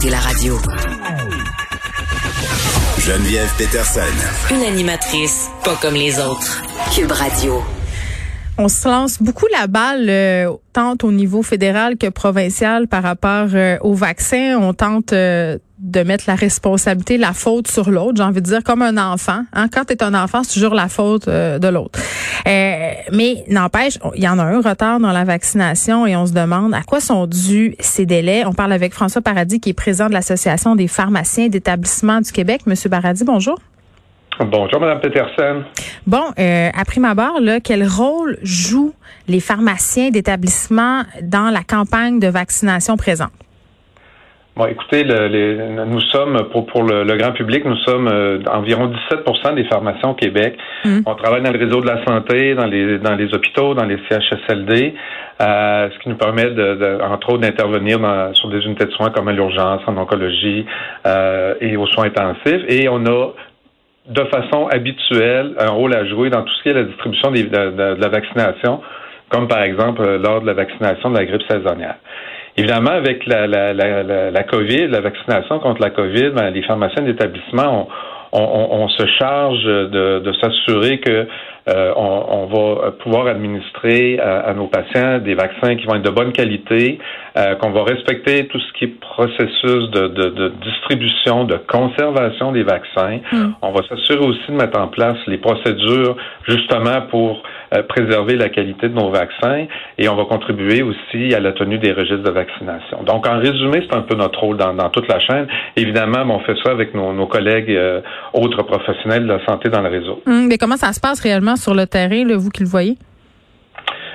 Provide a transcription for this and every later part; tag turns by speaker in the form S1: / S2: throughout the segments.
S1: écoutez la radio.
S2: Geneviève Peterson.
S1: Une animatrice pas comme les autres. Cube Radio.
S3: On se lance beaucoup la balle, euh, tant au niveau fédéral que provincial par rapport euh, au vaccin. On tente euh, de mettre la responsabilité, la faute sur l'autre. J'ai envie de dire comme un enfant. Hein? Quand tu es un enfant, c'est toujours la faute de l'autre. mais n'empêche, il y en a un retard dans la vaccination et on se demande à quoi sont dus ces délais. On parle avec François Paradis, qui est président de l'Association des pharmaciens d'établissement du Québec. Monsieur Paradis, bonjour.
S4: Bonjour, Mme Peterson.
S3: Bon, euh, à prime abord, là, quel rôle jouent les pharmaciens d'établissement dans la campagne de vaccination présente?
S4: Bon, écoutez, le, nous sommes, pour, pour le, grand public, nous sommes euh, environ 17% des pharmaciens au Québec. Hum. On travaille dans le réseau de la santé, dans les, dans les hôpitaux, dans les CHSLD, euh, ce qui nous permet, de, entre autres, d'intervenir sur des unités de soins comme à l'urgence, en oncologie euh, et aux soins intensifs. Et on a de façon habituelle un rôle à jouer dans tout ce qui est la distribution de, la vaccination, comme par exemple euh, lors de la vaccination de la grippe saisonnière. Évidemment, avec la, la, la, la, COVID, la vaccination contre la COVID, ben, les pharmaciens d'établissement, on, on, se charge de, de s'assurer que euh, on, va pouvoir administrer à, nos patients des vaccins qui vont être de bonne qualité, euh, qu'on va respecter tout ce qui est processus de, de, de distribution, de conservation des vaccins. Mm. On va s'assurer aussi de mettre en place les procédures justement pour euh, préserver la qualité de nos vaccins et on va contribuer aussi à la tenue des registres de vaccination. Donc, en résumé, c'est un peu notre rôle dans, dans, toute la chaîne. Évidemment, on fait ça avec nos, nos collègues autres professionnels de la santé dans le réseau.
S3: Mm, mais comment ça se passe réellement? Sur le terrain, vous qui le voyez?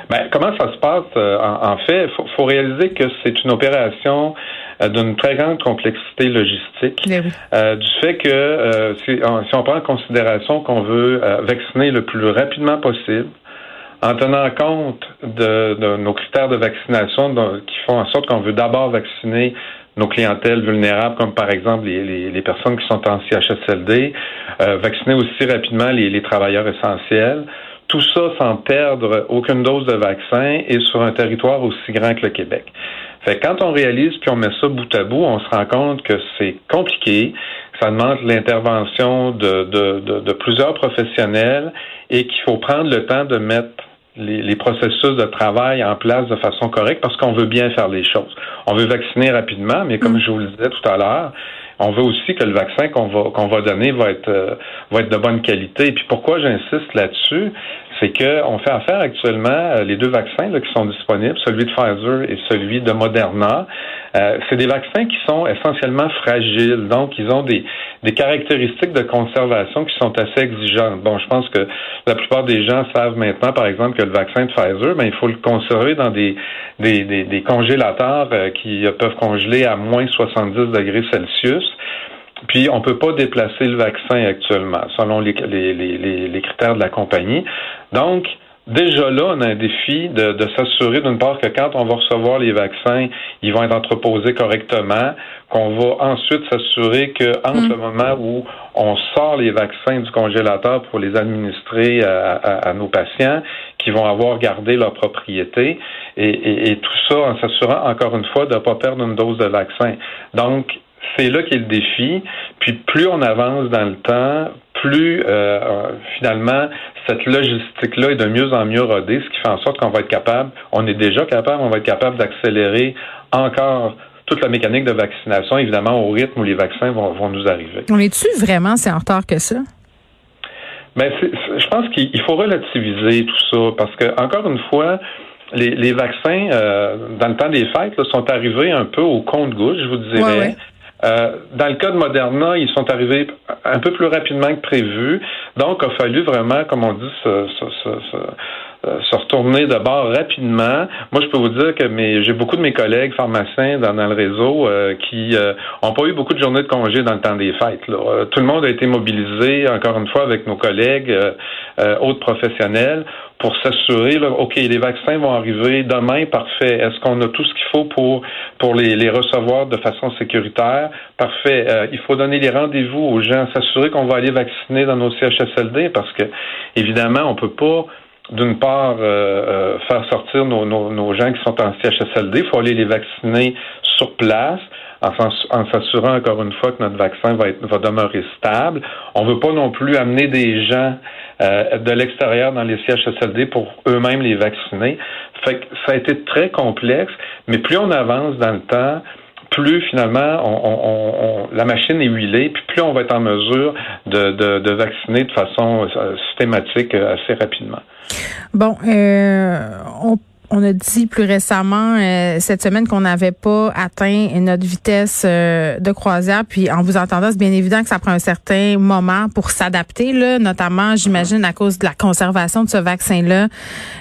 S4: Ben, comment ça se passe? Euh, en, fait, il faut, réaliser que c'est une opération euh, d'une très grande complexité logistique.
S3: Ben
S4: euh, du fait que si, on, prend en considération qu'on veut vacciner le plus rapidement possible, en tenant compte de, nos critères de vaccination qui font en sorte qu'on veut d'abord vacciner nos clientèles vulnérables, comme par exemple les, les, personnes qui sont en CHSLD, euh, vacciner aussi rapidement les, les, travailleurs essentiels. Tout ça sans perdre aucune dose de vaccin et sur un territoire aussi grand que le Québec. Fait quand on réalise puis on met ça bout à bout, on se rend compte que c'est compliqué, ça demande l'intervention de, de, de, de plusieurs professionnels et qu'il faut prendre le temps de mettre les, processus de travail en place de façon correcte parce qu'on veut bien faire les choses. On veut vacciner rapidement, mais comme mm. je vous le disais tout à l'heure, on veut aussi que le vaccin qu'on va qu'on va donner va être euh, va être de bonne qualité. Et puis pourquoi j'insiste là-dessus, c'est qu'on fait affaire actuellement, euh, les deux vaccins qui sont disponibles, celui de Pfizer et celui de Moderna, euh, c'est des vaccins qui sont essentiellement fragiles. Donc, ils ont des, des caractéristiques de conservation qui sont assez exigeantes. Bon, je pense que la plupart des gens savent maintenant, par exemple, que le vaccin de Pfizer, ben, il faut le conserver dans des, des, des, congélateurs euh, qui peuvent congeler à moins 70 degrés Celsius. Puis, on ne peut pas déplacer le vaccin actuellement, selon les, les, les, les critères de la compagnie. Donc, Déjà là, on a un défi de, de s'assurer d'une part que quand on va recevoir les vaccins, ils vont être entreposés correctement, qu'on va ensuite s'assurer que entre mm. le moment où on sort les vaccins du congélateur pour les administrer à, nos patients, qui vont avoir gardé leur propriété, et, et tout ça en s'assurant encore une fois de ne pas perdre une dose de vaccin. Donc, c'est là qu'est le défi. Puis plus on avance dans le temps, plus euh, finalement cette logistique-là est de mieux en mieux rodée, ce qui fait en sorte qu'on va être capable, on est déjà capable, on va être capable d'accélérer encore toute la mécanique de vaccination, évidemment au rythme où les vaccins vont, vont nous arriver.
S3: On est-tu vraiment si en retard que ça?
S4: Ben, je pense qu'il faut relativiser tout ça parce que encore une fois, les, vaccins euh, dans le temps des fêtes sont arrivés un peu au compte-goutte, je vous dirais. Euh, dans le cas de Moderna, ils sont arrivés un peu plus rapidement que prévu. Donc, il a fallu vraiment, comme on dit, se retourner d'abord rapidement. Moi, je peux vous dire que j'ai beaucoup de mes collègues pharmaciens dans, le réseau euh, qui euh, ont pas eu beaucoup de journées de congé dans le temps des fêtes. Tout le monde a été mobilisé, encore une fois, avec nos collègues autres professionnels pour s'assurer, OK, les vaccins vont arriver demain, parfait. Est-ce qu'on a tout ce qu'il faut pour, pour les, recevoir de façon sécuritaire? Parfait. il faut donner les rendez-vous aux gens, s'assurer qu'on va aller vacciner dans nos CHSLD parce que, évidemment, on peut pas d'une part, euh, euh, faire sortir nos, nos, nos, gens qui sont en CHSLD, il faut aller les vacciner sur place. en, s'assurant encore une fois que notre vaccin va, être, va demeurer stable. On veut pas non plus amener des gens euh, de l'extérieur dans les CHSLD pour eux-mêmes les vacciner. Fait que ça a été très complexe, mais plus on avance dans le temps, plus finalement on, la machine est huilée, puis plus on va être en mesure de, de, de vacciner de façon euh, systématique euh, assez rapidement.
S3: Bon, euh, on on a dit plus récemment euh, cette semaine qu'on n'avait pas atteint notre vitesse euh, de croisière. Puis en vous entendant, c'est bien évident que ça prend un certain moment pour s'adapter, là, notamment, j'imagine, à cause de la conservation de ce vaccin-là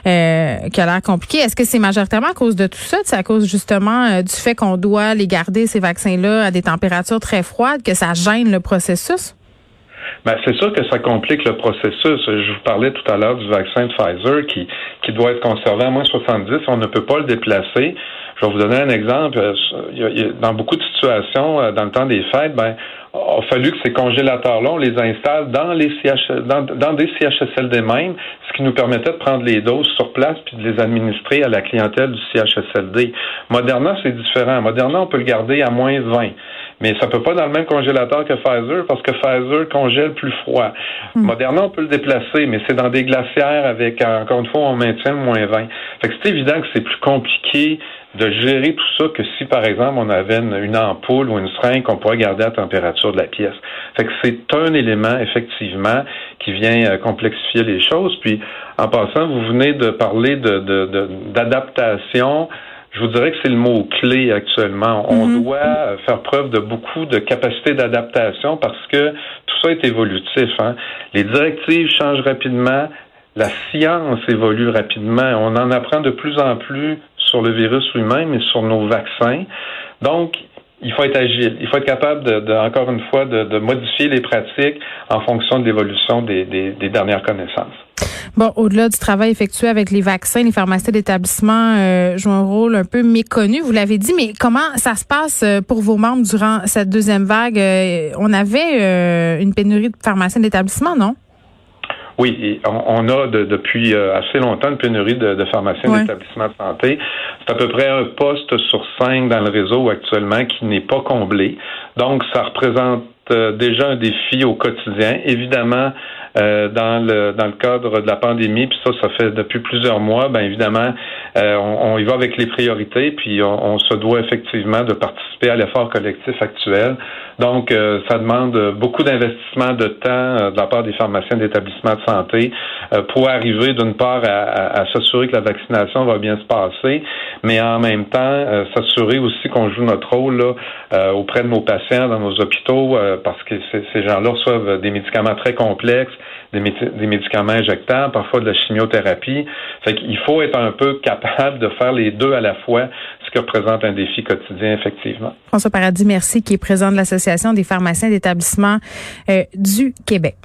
S3: euh, qui a l'air compliqué. Est-ce que c'est majoritairement à cause de tout ça? C'est à cause justement du fait qu'on doit les garder, ces vaccins-là, à des températures très froides, que ça gêne le processus?
S4: Ben, c'est sûr que ça complique le processus. Je vous parlais tout à l'heure du vaccin de Pfizer qui, qui doit être conservé à moins 70. On ne peut pas le déplacer. Je vais vous donner un exemple. Dans beaucoup de situations, euh, dans le temps des fêtes, ben, il a fallu que ces congélateurs-là, on les installe dans les CH, dans, dans des CHSLD même, ce qui nous permettait de prendre les doses sur place puis de les administrer à la clientèle du CHSLD. Moderna, c'est différent. Moderna, on peut le garder à moins 20 mais ça peut pas dans le même congélateur que Pfizer parce que Pfizer congèle plus froid. Hmm. Moderna, on peut le déplacer, mais c'est dans des glacières avec, encore une fois, on maintient moins 20. Fait que c'est évident que c'est plus compliqué de gérer tout ça que si, par exemple, on avait une, ampoule ou une seringue qu'on pourrait garder à température de la pièce. Fait que c'est un élément, effectivement, qui vient euh, complexifier les choses. Puis, en passant, vous venez de parler de d'adaptation. Je vous dirais que c'est le mot clé actuellement. On mhm. doit faire preuve de beaucoup de capacité d'adaptation parce que tout ça est évolutif. Hein. Les directives changent rapidement, la science évolue rapidement. On en apprend de plus en plus sur le virus lui-même et sur nos vaccins. Donc, il faut être agile. Il faut être capable, de, encore une fois, de, modifier les pratiques en fonction de l'évolution des dernières connaissances.
S3: Bon, au-delà du travail effectué avec les vaccins, les pharmacies d'établissement euh, jouent un rôle un peu méconnu, vous l'avez dit, mais comment ça se passe euh, pour vos membres durant cette deuxième vague? Euh, on avait une pénurie de pharmaciens d'établissement, non?
S4: Oui, on, a depuis assez longtemps une pénurie de, pharmaciens d'établissement de santé. C'est à peu près un poste sur cinq dans le réseau actuellement qui n'est pas comblé. Donc, ça représente déjà un défi au quotidien. Évidemment, euh, dans le dans le cadre de la pandémie, puis ça, ça fait depuis plusieurs mois, ben évidemment, euh, on, y va avec les priorités, puis on, se doit effectivement de participer à l'effort collectif actuel. Donc, euh, ça demande beaucoup d'investissement de temps de la part des pharmaciens d'établissements de santé pour arriver d'une part à, à, s'assurer que la vaccination va bien se passer, mais en même temps s'assurer aussi qu'on joue notre rôle là, auprès de nos patients dans nos hôpitaux, parce que ces gens-là reçoivent des médicaments très complexes des, médicaments injectables, parfois de la chimiothérapie. Fait qu'il faut être un peu capable de faire les deux à la fois, ce qui représente un défi quotidien, effectivement.
S3: François Paradis, merci, qui est président de l'Association des pharmaciens d'établissement euh, du Québec.